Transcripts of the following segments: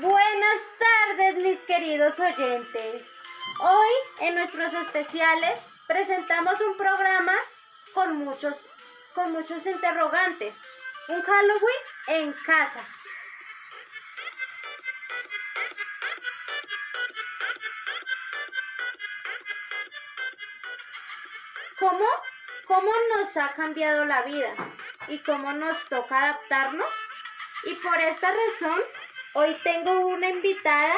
Buenas tardes, mis queridos oyentes. Hoy, en nuestros especiales, presentamos un programa con muchos, con muchos interrogantes. Un Halloween en casa. ¿Cómo? ¿Cómo nos ha cambiado la vida? ¿Y cómo nos toca adaptarnos? Y por esta razón, hoy tengo una invitada,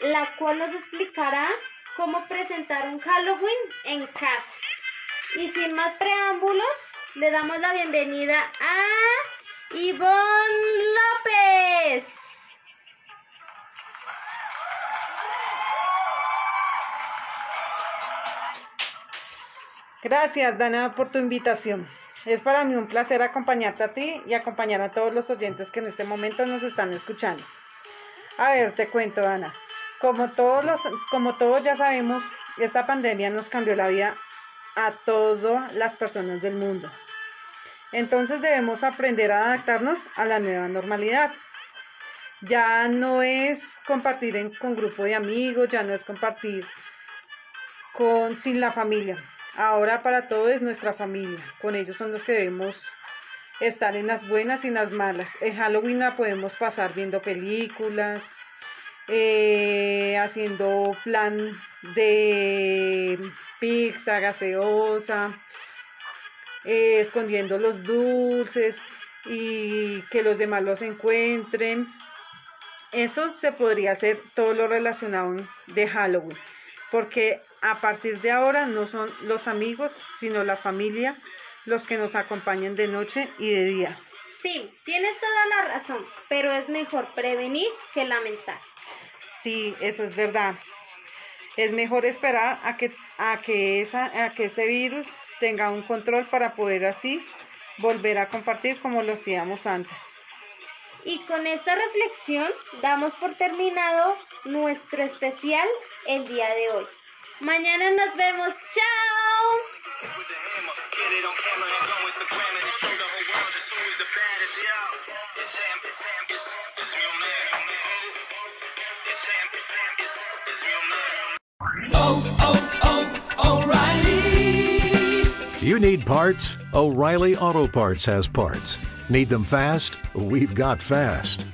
la cual nos explicará cómo presentar un Halloween en casa. Y sin más preámbulos, le damos la bienvenida a Ivonne López. Gracias, Dana, por tu invitación. Es para mí un placer acompañarte a ti y acompañar a todos los oyentes que en este momento nos están escuchando. A ver, te cuento, Dana. Como todos, los, como todos ya sabemos, esta pandemia nos cambió la vida a todas las personas del mundo. Entonces debemos aprender a adaptarnos a la nueva normalidad. Ya no es compartir en, con grupo de amigos, ya no es compartir con, sin la familia. Ahora para todo es nuestra familia. Con ellos son los que debemos estar en las buenas y en las malas. En Halloween la podemos pasar viendo películas, eh, haciendo plan de pizza gaseosa, eh, escondiendo los dulces y que los demás los encuentren. Eso se podría hacer todo lo relacionado de Halloween, porque a partir de ahora no son los amigos, sino la familia los que nos acompañan de noche y de día. Sí, tienes toda la razón, pero es mejor prevenir que lamentar. Sí, eso es verdad. Es mejor esperar a que, a que, esa, a que ese virus tenga un control para poder así volver a compartir como lo hacíamos antes. Y con esta reflexión damos por terminado nuestro especial el día de hoy. Mañana nos vemos. ¡Chao! You need parts? O'Reilly Auto Parts has parts. Need them fast? We've got fast.